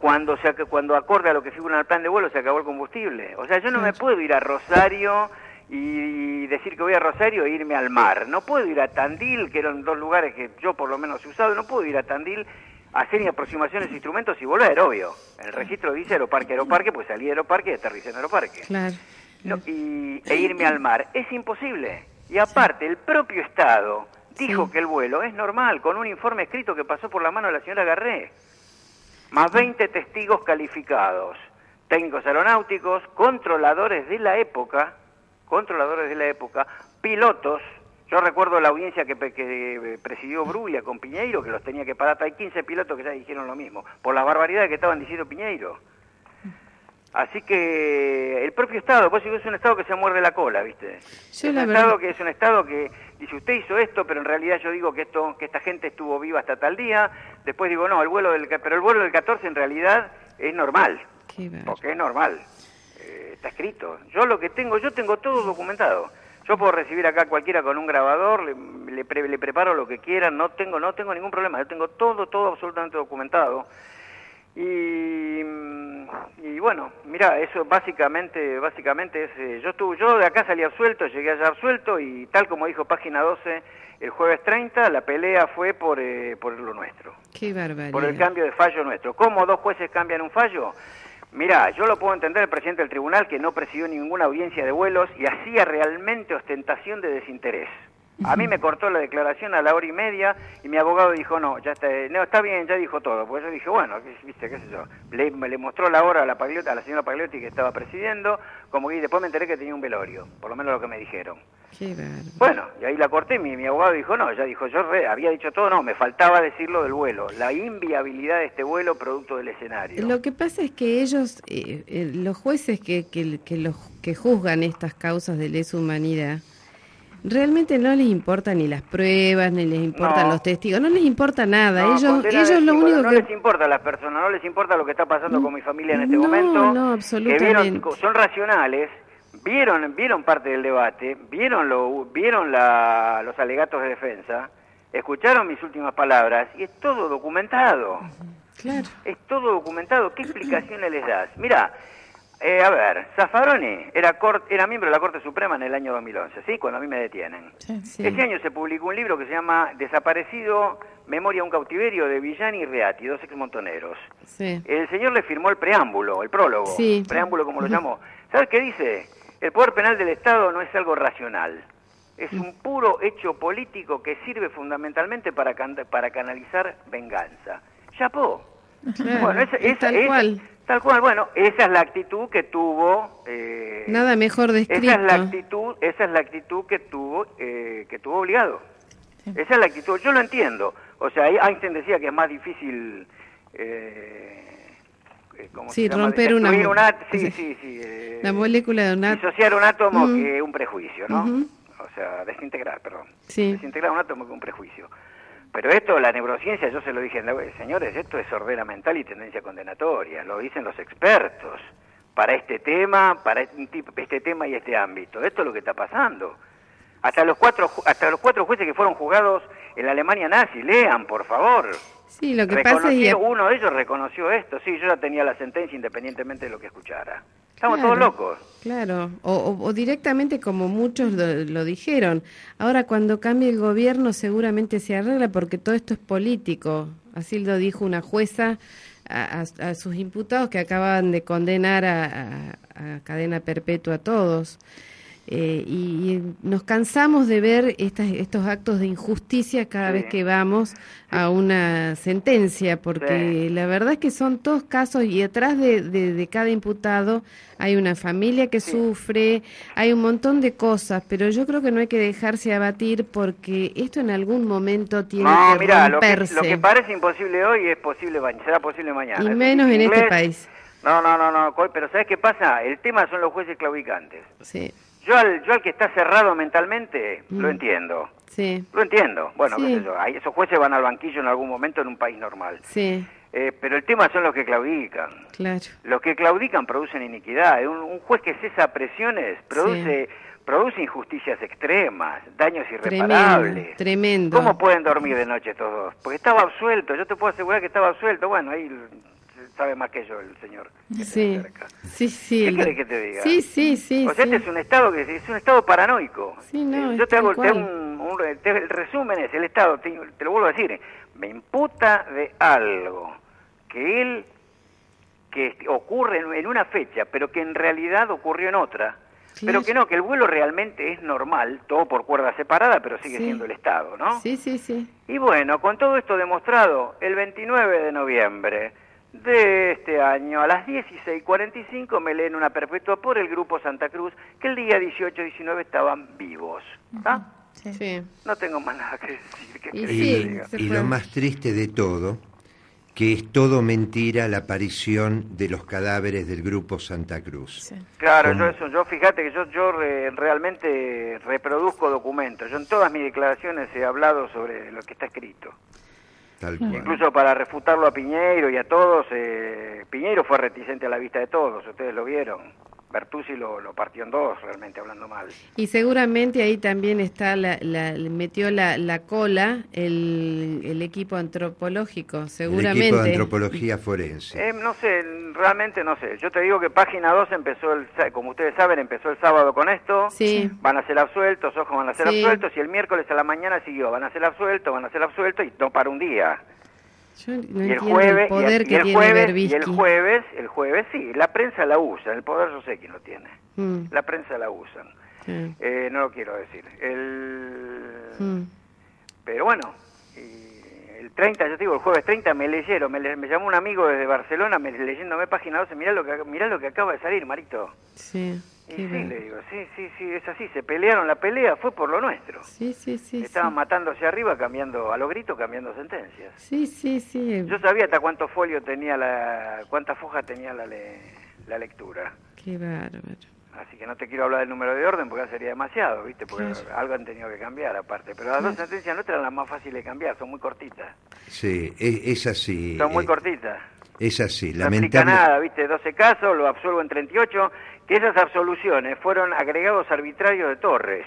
cuando se, cuando acorde a lo que figura en el plan de vuelo se acabó el combustible. O sea, yo no me puedo ir a Rosario y decir que voy a Rosario e irme al mar. No puedo ir a Tandil, que eran dos lugares que yo por lo menos he usado, no puedo ir a Tandil hacer aproximaciones de instrumentos y volver, obvio. El registro dice Aeroparque, Aeroparque, pues salí de Aeroparque y aterricé en Aeroparque. Claro. No, y, e irme al mar. Es imposible. Y aparte, el propio Estado dijo Sí. que el vuelo es normal, con un informe escrito que pasó por la mano de la señora Garré. Más 20 testigos calificados, técnicos aeronáuticos, controladores de la época, controladores de la época, pilotos. Yo recuerdo la audiencia que, que presidió Brulia con Piñeiro, que los tenía que parar. Hay 15 pilotos que ya dijeron lo mismo, por las barbaridades que estaban diciendo Piñeiro. Así que el propio Estado, pues es un Estado que se muerde la cola, ¿viste? Es la un Estado que es un Estado que dice usted hizo esto, pero en realidad yo digo que esto, que esta gente estuvo viva hasta tal día. Después digo no, el vuelo del, pero el vuelo del 14 en realidad es normal, Qué porque es normal, Eh, está escrito. Yo lo que tengo, yo tengo todo documentado. Yo puedo recibir acá a cualquiera con un grabador, le, le pre- le preparo lo que quieran, no tengo, no tengo ningún problema. Yo tengo todo, todo absolutamente documentado. Y, mm, y bueno, mira, eso básicamente, básicamente es, eh, yo estuve, yo de acá salí absuelto, llegué allá absuelto y tal como dijo página 12 el jueves 30, la pelea fue por, eh, por lo nuestro, Qué barbaridad. por el cambio de fallo nuestro. ¿Cómo dos jueces cambian un fallo? Mirá, yo lo puedo entender el presidente del tribunal que no presidió ninguna audiencia de vuelos y hacía realmente ostentación de desinterés. A mí me cortó la declaración a la hora y media y mi abogado dijo, no, ya está, no, está bien, ya dijo todo. Pues yo dije, bueno, qué- viste, qué sé yo. Le, le mostró la hora a la, Pagliotti- a la señora Pagliotti que estaba presidiendo, como que después me enteré que tenía un velorio, por lo menos lo que me dijeron. Qué. Bueno, y ahí la corté, mi, mi abogado dijo, no, ya dijo, yo re- había dicho todo, no, me faltaba decirlo del vuelo, la inviabilidad de este vuelo producto del escenario. Lo que pasa es que ellos, eh, eh, los jueces que, que, que los, que juzgan estas causas de lesa humanidad, realmente no les importan ni las pruebas, ni les importan No. los testigos, no les importa nada. No, ellos ellos lo único no que... les importa a las personas, no les importa lo que está pasando con mi familia en este No, momento. no, que absolutamente. vieron, son racionales, vieron, vieron parte del debate, vieron, lo, vieron la- los alegatos de defensa, escucharon mis últimas palabras y es todo documentado. Claro. Es todo documentado. ¿Qué explicaciones les das? Mira, eh, a ver, Zaffaroni era, era miembro de la Corte Suprema en el año 2011, ¿sí? Cuando a mí me detienen. Sí. Sí. Ese año se publicó un libro que se llama Desaparecido, Memoria a un cautiverio de Villani y Reati, dos exmontoneros. Sí. El señor le firmó el preámbulo, el prólogo, Sí. preámbulo como lo llamó. ¿Sabes qué dice? El poder penal del Estado no es algo racional. Es un puro hecho político que sirve fundamentalmente para, can- para canalizar venganza. Chapó. Claro, Bueno, esa- es esa- tal esa- cual. Tal cual, bueno, esa es la actitud que tuvo... eh, Nada mejor descrito. esa es la actitud, esa es la actitud que tuvo, eh, que tuvo obligado. Esa es la actitud. Yo lo entiendo. O sea, Einstein decía que es más difícil. Eh, eh, ¿cómo Sí, llama? romper una sí, sí. sí, eh, La molécula de una... disociar un átomo que un prejuicio, ¿no? O sea, desintegrar, perdón. Sí. Desintegrar un átomo que un prejuicio. Pero esto, la neurociencia, yo se lo dije, señores, esto es sordera mental y tendencia condenatoria, lo dicen los expertos, para este tema, para este, tema y este ámbito. Esto es lo que está pasando. Hasta los cuatro, hasta los cuatro jueces que fueron juzgados en la Alemania nazi, lean, por favor. Sí, lo que pasa es que... Uno de ellos reconoció esto, sí, yo ya tenía la sentencia independientemente de lo que escuchara. Estamos Claro, todos locos. Claro, o, o- o directamente como muchos lo, lo dijeron. Ahora cuando cambie el gobierno seguramente se arregla porque todo esto es político. Así lo dijo una jueza a, a- a sus imputados que acaban de condenar a cadena perpetua a todos. Eh, y, y nos cansamos de ver estas, estos actos de injusticia cada Sí. vez que vamos a una sentencia, porque Sí. la verdad es que son todos casos y detrás de, de- de cada imputado hay una familia que sufre, hay un montón de cosas, pero yo creo que no hay que dejarse abatir porque esto en algún momento tiene No, que mira, lo que, romperse. lo que parece imposible hoy es posible será posible mañana. Y menos en este país. No, no, no, no, pero ¿sabes qué pasa? El tema son los jueces claudicantes. Sí, Yo al, yo al que está cerrado mentalmente, lo Mm. entiendo. sí, Lo entiendo. Bueno, Sí. qué sé yo, ahí esos jueces van al banquillo en algún momento en un país normal. sí, Eh, pero el tema son los que claudican. claro. Los que claudican producen iniquidad. Un, un juez que cesa presiones produce, produce injusticias extremas, daños Tremendo, irreparables. tremendo. ¿Cómo pueden dormir de noche estos dos? Porque estaba absuelto, yo te puedo asegurar que estaba absuelto. Bueno, ahí sabe más que yo el señor. que Sí, cerca. sí, sí. ¿Qué querés que te diga? Sí, sí, sí. o sea, sí. este es un estado que es un estado paranoico. Sí, no, Eh, yo te hago, te hago un, un te- el resumen es el estado, te, te lo vuelvo a decir, me imputa de algo que él que ocurre en, en una fecha, pero que en realidad ocurrió en otra. Pero que no, que el vuelo realmente es normal, todo por cuerda separada, pero sigue Sí. siendo el Estado, ¿no? Sí, sí, sí. Y bueno, con todo esto demostrado, el 29 de noviembre de este año, a las 16.45, me leen una perpetua por el Grupo Santa Cruz, que el día 18-19 estaban vivos. ¿tá? Sí. Sí. No tengo más nada que decir. ¿qué Y que sí, y lo más triste de todo, que es todo mentira la aparición de los cadáveres del grupo Santa Cruz. Sí. Claro, yo eso, yo fíjate que yo, yo re- realmente reproduzco documentos. Yo en todas mis declaraciones he hablado sobre lo que está escrito. Tal cual. Incluso para refutarlo a Piñeiro y a todos, eh, Piñeiro fue reticente a la vista de todos, ustedes lo vieron. Bertuzzi lo, lo partió en dos, realmente hablando mal. Y seguramente ahí también está, la, la- metió la, la cola el, el equipo antropológico, El seguramente. equipo de antropología forense. Eh, no sé, realmente no sé. Yo te digo que Página 2 empezó, el, sa- como ustedes saben, empezó el sábado con esto. Sí. Van a ser absueltos, ojos van a ser Sí. absueltos, y el miércoles a la mañana siguió, van a ser absueltos, van a ser absueltos, y no para un día. Yo no y el jueves, el poder y el, que y el tiene jueves, y el jueves, el jueves sí, la prensa la usa, el poder yo sé quién lo tiene. Mm, La prensa la usan. sí, Eh, no lo quiero decir. El... mm. Pero bueno, y el 30, yo te digo, el jueves 30 me leyeron, me, le- me llamó un amigo desde Barcelona me, leyéndome página 12, mirá lo, que, mirá lo que acaba de salir, Marito. Sí, Y sí, bueno. le digo, sí, sí, sí, es así, se pelearon, la pelea fue por lo nuestro. sí, sí, sí, Estaban sí. matándose arriba, cambiando, a lo grito, cambiando sentencias. Sí, sí, sí. Yo sabía hasta cuánto folio tenía la, cuántas fojas tenía la, le- la lectura. Qué bárbaro. Así que no te quiero hablar del número de orden porque ya sería demasiado, ¿viste? Porque algo han tenido que cambiar aparte. Pero las dos sentencias nuestras eran las más fáciles de cambiar, son muy cortitas. Sí, es, es así. Son muy eh, cortitas. Es así, No explica lamentable. nada, ¿viste? 12 casos, lo absuelvo en 38, que esas absoluciones fueron agregados arbitrarios de Torres.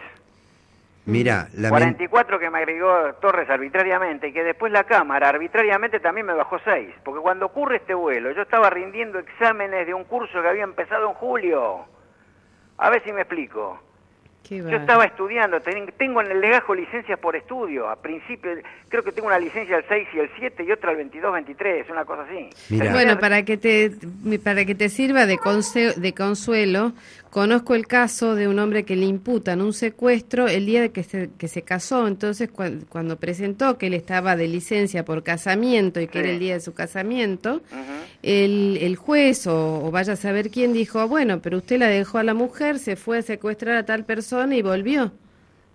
Mira, lamen- 44 que me agregó Torres arbitrariamente y que después la Cámara arbitrariamente también me bajó 6. Porque cuando ocurre este vuelo, yo estaba rindiendo exámenes de un curso que había empezado en julio. A ver si me explico. Qué Yo estaba estudiando, ten- tengo en el legajo licencias por estudio. A principio, creo que tengo una licencia el 6 y el 7 y otra el 22-23, una cosa así. Mira. Bueno, para que te para que te sirva de, conse- de consuelo, conozco el caso de un hombre que le imputan un secuestro el día de que se, que se casó. Entonces, cuan- cuando presentó que él estaba de licencia por casamiento y que Sí. era el día de su casamiento, el, el juez o, o vaya a saber quién dijo, bueno, pero usted la dejó a la mujer, se fue a secuestrar a tal persona y volvió.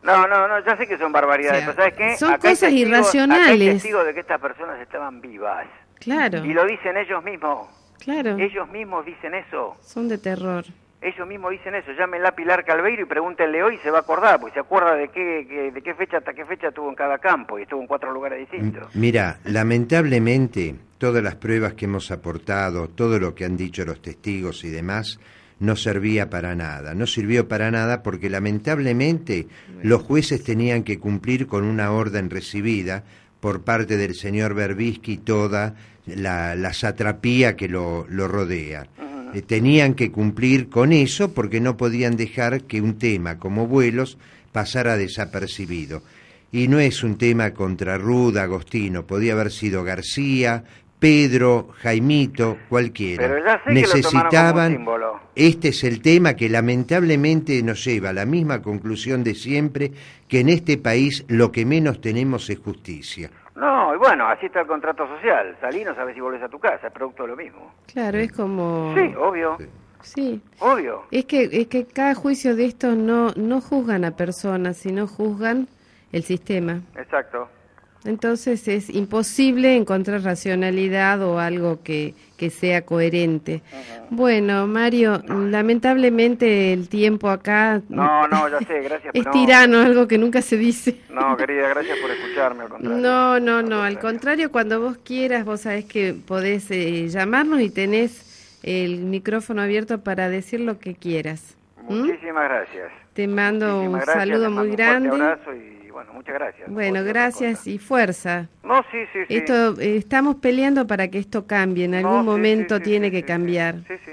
No, no, no, ya sé que son barbaridades, O sea, pero ¿sabes qué? son Acá cosas testigos- irracionales. acá hay testigos de que estas personas estaban vivas. Claro, Y lo dicen ellos mismos. claro, Ellos mismos dicen eso. son de terror. Ellos mismos dicen eso. Llámenla a Pilar Calveiro y pregúntenle hoy y se va a acordar, porque se acuerda de qué, qué- de qué fecha hasta qué fecha estuvo en cada campo y estuvo en cuatro lugares distintos. Mira, lamentablemente todas las pruebas que hemos aportado, todo lo que han dicho los testigos y demás, no servía para nada. No sirvió para nada porque lamentablemente los jueces tenían que cumplir con una orden recibida por parte del señor Berbisky y toda la, la satrapía que lo, lo rodea. Eh, tenían que cumplir con eso porque no podían dejar que un tema como vuelos pasara desapercibido. Y no es un tema contra Ruda, Agostino, podía haber sido García, Pedro, Jaimito, cualquiera. Pero ya sé que lo tomaron como un Necesitaban, símbolo. este es el tema que lamentablemente nos lleva a la misma conclusión de siempre, que en este país lo que menos tenemos es justicia. No, y bueno, así está el contrato social. Salí, no sabes si volvés a tu casa, es producto de lo mismo. Claro, es como... Sí, obvio, Sí. obvio. Es que, es que cada juicio de estos no, no juzgan a personas, sino juzgan el sistema. Exacto. Entonces es imposible encontrar racionalidad o algo que, que sea coherente. Bueno, Mario, lamentablemente el tiempo acá No, no, ya sé, gracias. es no, tirano, algo que nunca se dice. No, querida, gracias por escucharme, al contrario. No, no, no, al contrario, cuando vos quieras, vos sabés que podés eh, llamarnos y tenés el micrófono abierto para decir lo que quieras. ¿Mm? Muchísimas gracias. Te mando un gracias, saludo muy grande. Un abrazo y bueno, muchas gracias. Bueno, gracias y fuerza. No, sí, sí, sí. Esto eh, estamos peleando para que esto cambie. En No, algún sí, momento sí, sí, tiene que cambiar. Sí, sí.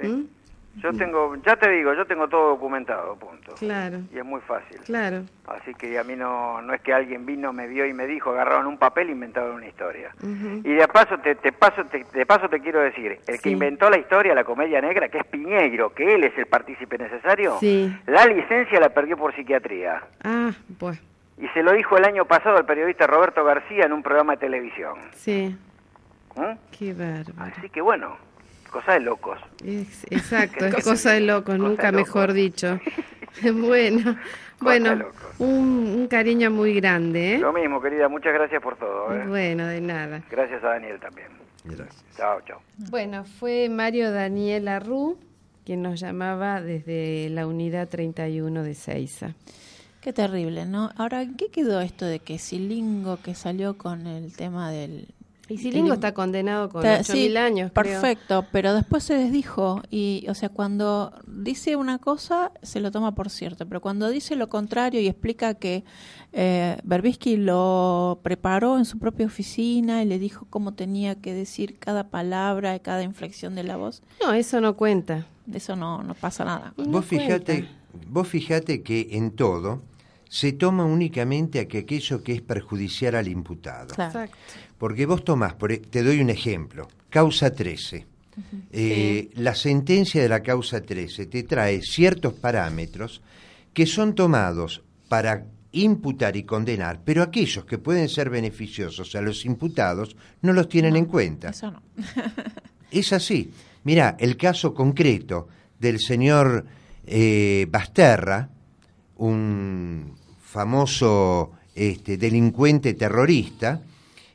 sí. ¿Mm? Yo tengo, ya te digo, yo tengo todo documentado, punto. Claro, Y es muy fácil. claro. Así que a mí no, no es que alguien vino, me vio y me dijo, agarraron un papel e inventaron una historia. Y de paso te, te paso te, de paso te quiero decir, el Sí. que inventó la historia, la comedia negra, que es Piñeiro, que él es el partícipe necesario, Sí. la licencia la perdió por psiquiatría. Ah, pues, Y se lo dijo el año pasado al periodista Roberto García en un programa de televisión. sí. ¿Mm? Qué bárbaro. Así que bueno, cosa de locos. Es- exacto, es Cosa de locos, cosa nunca de mejor dicho. bueno, bueno, un cariño muy grande, ¿eh? Lo mismo, querida, muchas gracias por todo. ¿eh? Bueno, de nada. Gracias a Daniel también. Gracias. Chao, chao. Bueno, fue Mario Daniel Arru quien nos llamaba desde la unidad 31 de Seiza. Qué terrible, ¿no? Ahora, ¿en qué quedó esto de que Silingo que salió con el tema del... Y Silingo el- está condenado con Está- 8.000 sí, años, creo. Perfecto, pero después se desdijo y, o sea, cuando dice una cosa se lo toma por cierto, pero cuando dice lo contrario y explica que eh, Berbisky lo preparó en su propia oficina y le dijo cómo tenía que decir cada palabra y cada inflexión de la voz, No, eso no cuenta. de eso no, no pasa nada. Y no Vos fijate, cuenta. vos fijate que en todo se toma únicamente a que aquello que es perjudicial al imputado. Claro. Porque vos tomás, por, e- te doy un ejemplo, causa 13. Eh, La sentencia de la causa 13 te trae ciertos parámetros que son tomados para imputar y condenar, pero aquellos que pueden ser beneficiosos a los imputados no los tienen en cuenta. Eso no. Es así. Mira, el caso concreto del señor eh, Basterra, un famoso este, delincuente terrorista,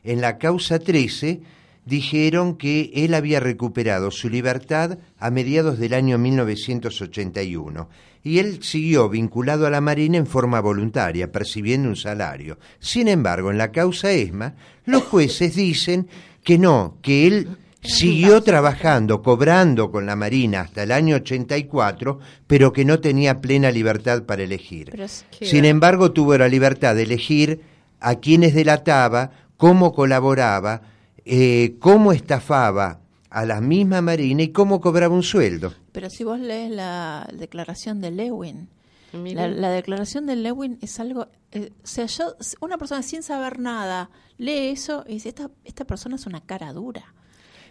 en la causa 13 dijeron que él había recuperado su libertad a mediados del año 1981 y él siguió vinculado a la Marina en forma voluntaria, percibiendo un salario. Sin embargo, en la causa ESMA, los jueces dicen que no, que él siguió trabajando, cobrando con la Marina hasta el año 84, pero que no tenía plena libertad para elegir. Sin embargo, tuvo la libertad de elegir a quienes delataba, cómo colaboraba, eh, cómo estafaba a la misma Marina y cómo cobraba un sueldo. Pero si vos lees la declaración de Lewin, la, declaración de Lewin es algo, eh, o sea, yo, una persona sin saber nada lee eso y dice, esta, esta persona es una cara dura.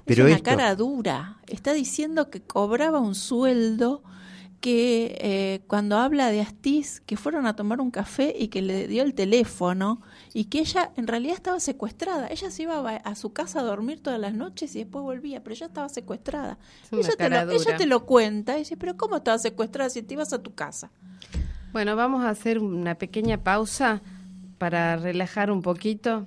Pero es una cara dura. Está diciendo que cobraba un sueldo que eh, cuando habla de Astiz, que fueron a tomar un café y que le dio el teléfono y que ella en realidad estaba secuestrada. Ella se iba a, su casa a dormir todas las noches y después volvía, pero ella estaba secuestrada. Ella te, lo, ella te, lo, cuenta y dice, pero ¿cómo estaba secuestrada si te ibas a tu casa? Bueno, vamos a hacer una pequeña pausa para relajar un poquito.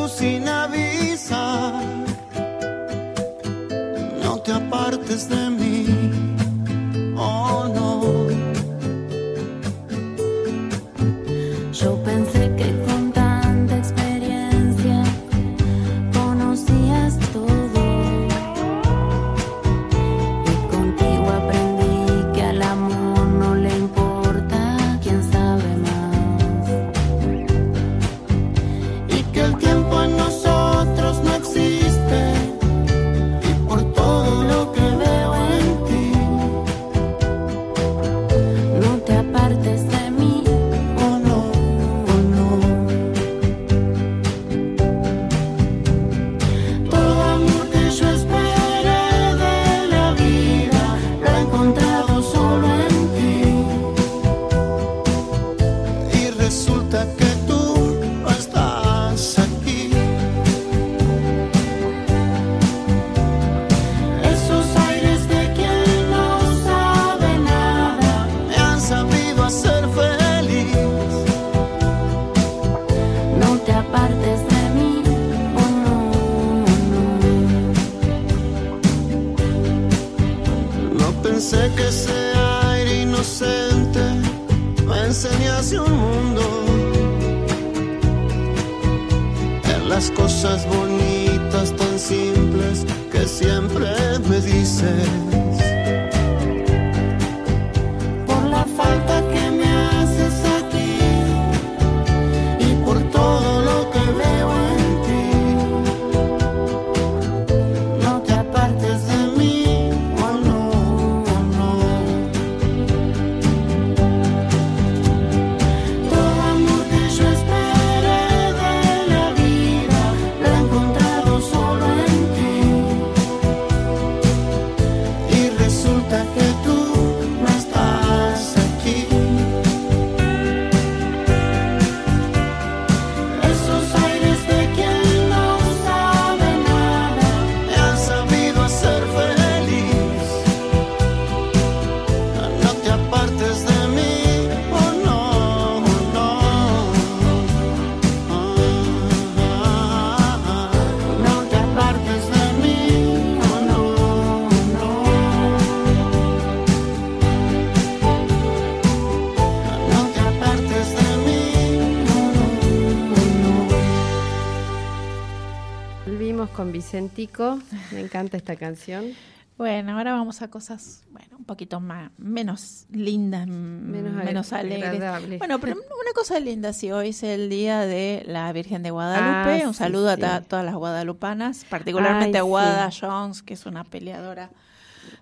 me encanta esta canción. Bueno, ahora vamos a cosas, bueno, un poquito más, menos lindas, menos, alegres. Bueno, pero una cosa linda, si hoy es el día de la Virgen de Guadalupe, ah, un saludo a todas las guadalupanas, particularmente a Guada Jones, que es una peleadora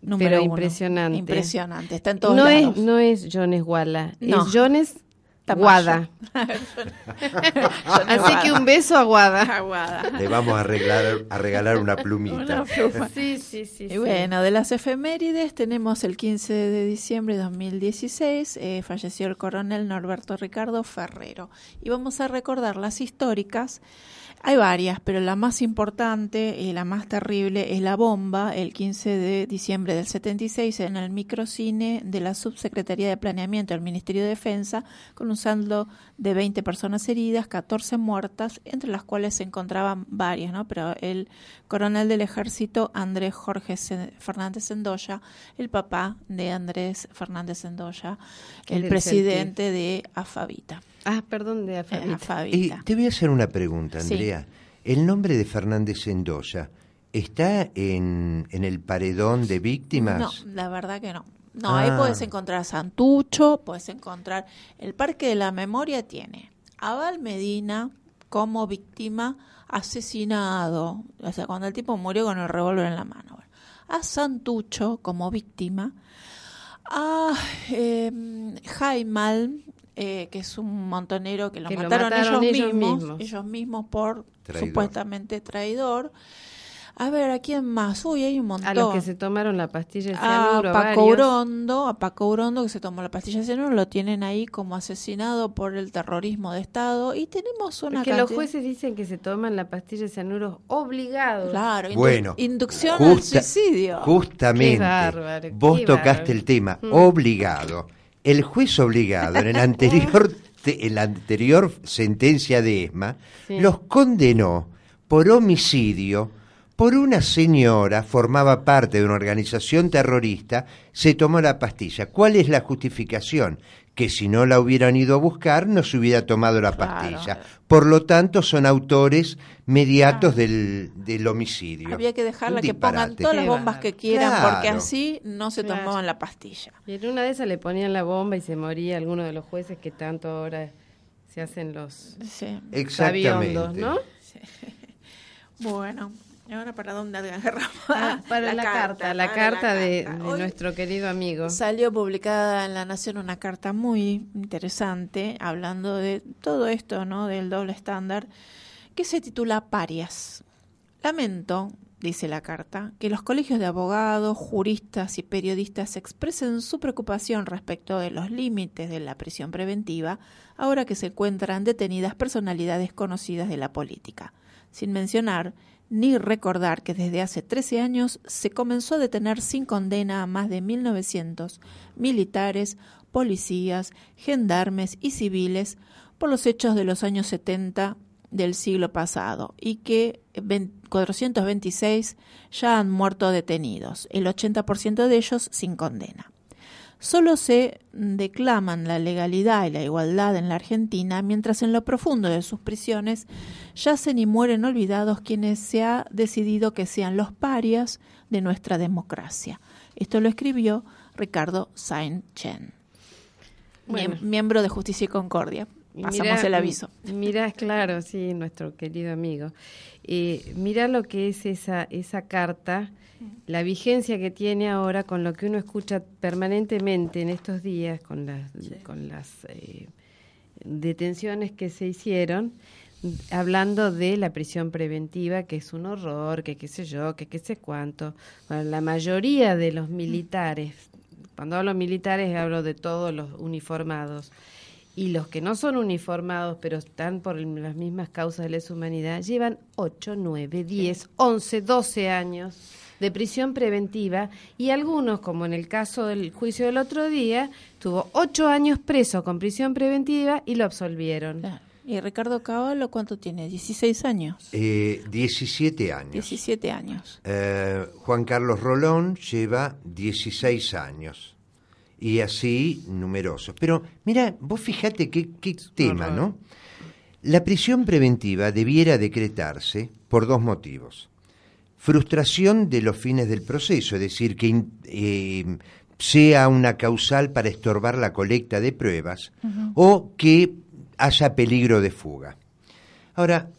número pero impresionante. Impresionante, está en todos no lados. Es, no es Jones Guala, es Jones Guada. Así que un beso a Guada. Aguada. Le vamos a, arreglar, a regalar una plumita. Una pluma. Sí, sí, sí. Y sí. bueno, de las efemérides tenemos el 15 de diciembre de 2016, eh, falleció el coronel Norberto Ricardo Ferrero. Y vamos a recordar las históricas. Hay varias, pero la más importante y la más terrible es la bomba, el 15 de diciembre del 76, en el microcine de la Subsecretaría de Planeamiento del Ministerio de Defensa, con un saldo de 20 personas heridas, 14 muertas, entre las cuales se encontraban varias, ¿no? Pero el coronel del ejército, Andrés Jorge Fernández Sendoya, el papá de Andrés Fernández Sendoya, ¿Qué el presidente de AFAVITA. Ah, perdón, de Eh, AFAVITA. te voy a hacer una pregunta, Sí. Andrea. ¿El nombre de Fernández Sendoya está en, en el paredón de víctimas? No, la verdad que no. No, ahí Ah. puedes encontrar Santucho, puedes encontrar el Parque de la Memoria tiene a Val Medina como víctima asesinado, o sea, cuando el tipo murió con el revólver en la mano. Bueno, a Santucho como víctima, a eh, Jaimal, eh, que es un montonero que lo Que lo mataron, ellos, ellos mismos, mismos. ellos mismos por Traidor. supuestamente traidor. A ver, ¿a quién más? Uy, hay un montón. A los que se tomaron la pastilla de a cianuro, Paco varios. Urondo, a Paco Urondo que se tomó la pastilla de cianuro, lo tienen ahí como asesinado por el terrorismo de Estado y tenemos una Porque los jueces dicen que se toman la pastilla de cianuro obligados. Claro, indu- Bueno, inducción al justa- suicidio. Justamente, Qué bárbaro, vos qué tocaste bárbaro. el tema, Mm. obligado. El juez obligado en el anterior, te- en la anterior sentencia de ESMA Sí. los condenó por homicidio por una señora, formaba parte de una organización terrorista, se tomó la pastilla. ¿Cuál es la justificación? Que si no la hubieran ido a buscar, no se hubiera tomado la Claro. pastilla. Por lo tanto, son autores mediatos del, del homicidio. Había que dejarla que pongan todas las bombas que quieran porque así no se Claro. tomaban la pastilla. Y en una de esas le ponían la bomba y se moría alguno de los jueces que tanto ahora se hacen los Sí. Exactamente. ¿no? Bueno, ¿y ahora para dónde agarramos? Ah, para la, carta, la de, carta. de nuestro querido amigo. Salió publicada en La Nación una carta muy interesante hablando de todo esto, ¿no? Del doble estándar, que se titula Parias. Lamento, dice la carta, que los colegios de abogados, juristas y periodistas expresen su preocupación respecto de los límites de la prisión preventiva ahora que se encuentran detenidas personalidades conocidas de la política, sin mencionar ni recordar que desde hace 13 años se comenzó a detener sin condena a más de 1.900 militares, policías, gendarmes y civiles por los hechos de los años 70 del siglo pasado y que 20 426 ya han muerto detenidos, el 80% de ellos sin condena. Solo se declaman la legalidad y la igualdad en la Argentina, mientras en lo profundo de sus prisiones yacen y mueren olvidados quienes se ha decidido que sean los parias de nuestra democracia. Esto lo escribió Ricardo Bueno. miem- miembro de Justicia y Concordia. Pasamos mirá- el aviso. Mirá, claro, sí, nuestro querido amigo. Eh, mirá lo que es esa, esa carta, la vigencia que tiene ahora con lo que uno escucha permanentemente en estos días, con las, con las eh, detenciones que se hicieron, hablando de la prisión preventiva, que es un horror, que qué sé yo, que qué sé cuánto. Bueno, la mayoría de los militares, cuando hablo militares hablo de todos los uniformados, y los que no son uniformados, pero están por las mismas causas de lesa humanidad, llevan 8, 9, 10, 11, 12 años de prisión preventiva y algunos, como en el caso del juicio del otro día, tuvo 8 años preso con prisión preventiva y lo absolvieron. Claro. ¿Y Ricardo Cavallo cuánto tiene? 16 años. Eh, 17 años. 17 años. Eh, Juan Carlos Rolón lleva 16 años. Y así numerosos. Pero mira, vos fíjate qué, qué tema. ¿no? La prisión preventiva debiera decretarse por dos motivos. Frustración de los fines del proceso, es decir, que eh, sea una causal para estorbar la colecta de pruebas o que haya peligro de fuga. Ahora,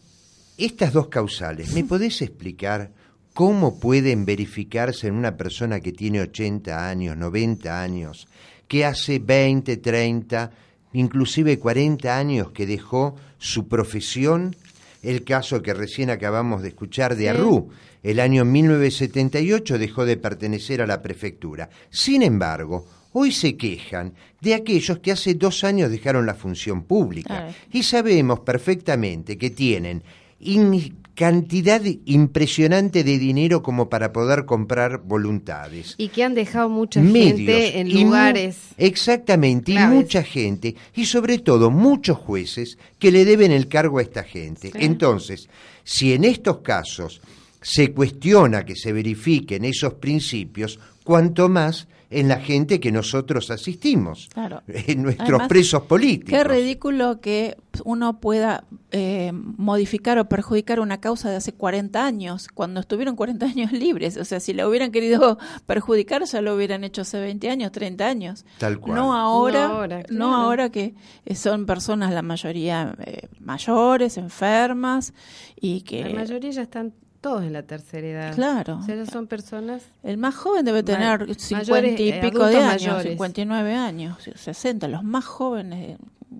estas dos causales, ¿me podés explicar cómo pueden verificarse en una persona que tiene 80 años, 90 años, que hace 20, 30, inclusive 40 años que dejó su profesión, el caso que recién acabamos de escuchar de Arrú, el año 1978 dejó de pertenecer a la prefectura. Sin embargo, hoy se quejan de aquellos que hace dos años dejaron la función pública. Y sabemos perfectamente que tienen in- cantidad impresionante de dinero como para poder comprar voluntades. Y que han dejado mucha medios gente en lugares. exactamente claves. y mucha gente y sobre todo muchos jueces que le deben el cargo a esta gente entonces si en estos casos se cuestiona que se verifiquen esos principios cuanto más en la gente que nosotros asistimos Claro. en nuestros Además, presos políticos Qué ridículo que uno pueda eh, modificar o perjudicar una causa de hace 40 años, cuando estuvieron 40 años libres. O sea, si la hubieran querido perjudicar, ya lo hubieran hecho hace 20 años, 30 años. Tal cual. No ahora, No ahora, no claro. ahora que eh, son personas, la mayoría eh, mayores, enfermas, y que... La mayoría ya están todos en la tercera edad. Claro. O sea, son personas. El más joven debe Ma- tener 50 mayores, y eh, pico de años, mayores. 59 años, 60, los más jóvenes.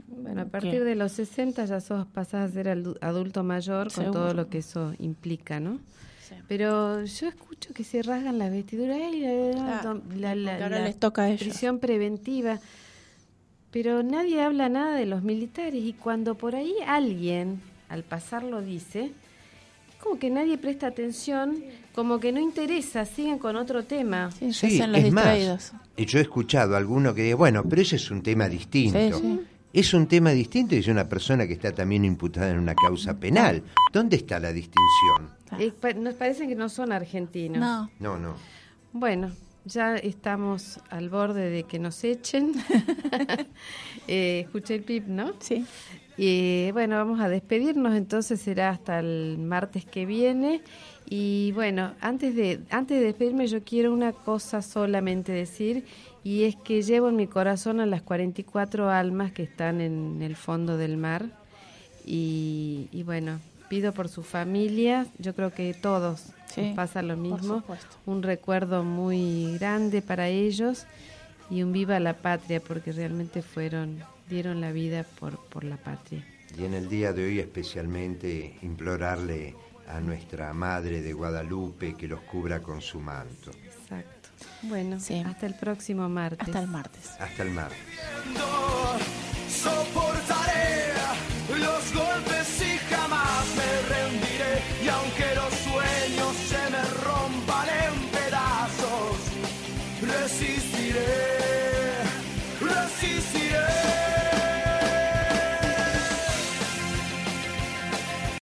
Bueno, a partir de los 60 ya sos pasás a ser adu- adulto mayor con todo lo que eso implica, ¿no? Sí. Pero yo escucho que se rasgan las vestiduras y la, la- la- ahora les toca a ellos. prisión preventiva. Pero nadie habla nada de los militares y cuando por ahí alguien al pasar lo dice, como que nadie presta atención, como que no interesa, siguen con otro tema. Sí, se Sí, hacen los es más, distraídos. y yo he escuchado a alguno que dice, bueno, pero ese es un tema distinto. Sí, sí. Es un tema distinto y es una persona que está también imputada en una causa penal. ¿Dónde está la distinción? Eh, pa- nos parece que no son argentinos. No, No, no. Bueno, ya estamos al borde de que nos echen. eh, escuché el pip, ¿no? sí. Y bueno, vamos a despedirnos, entonces será hasta el martes que viene. Y bueno, antes de, antes de despedirme yo quiero una cosa solamente decir, y es que llevo en mi corazón a las 44 almas que están en el fondo del mar. Y, y bueno, pido por su familia, yo creo que todos Sí, nos pasa lo mismo. Un recuerdo muy grande para ellos y un viva la patria, porque realmente fueron, dieron la vida por, por la patria. Y en el día de hoy especialmente implorarle a nuestra Madre de Guadalupe que los cubra con su manto. Exacto. Bueno, Sí. hasta el próximo martes. Hasta el martes. Hasta el martes. Soportaré los golpes y jamás me rendiré. Y aunque los sueños se me rompan en pedazos, resistiré, resistiré.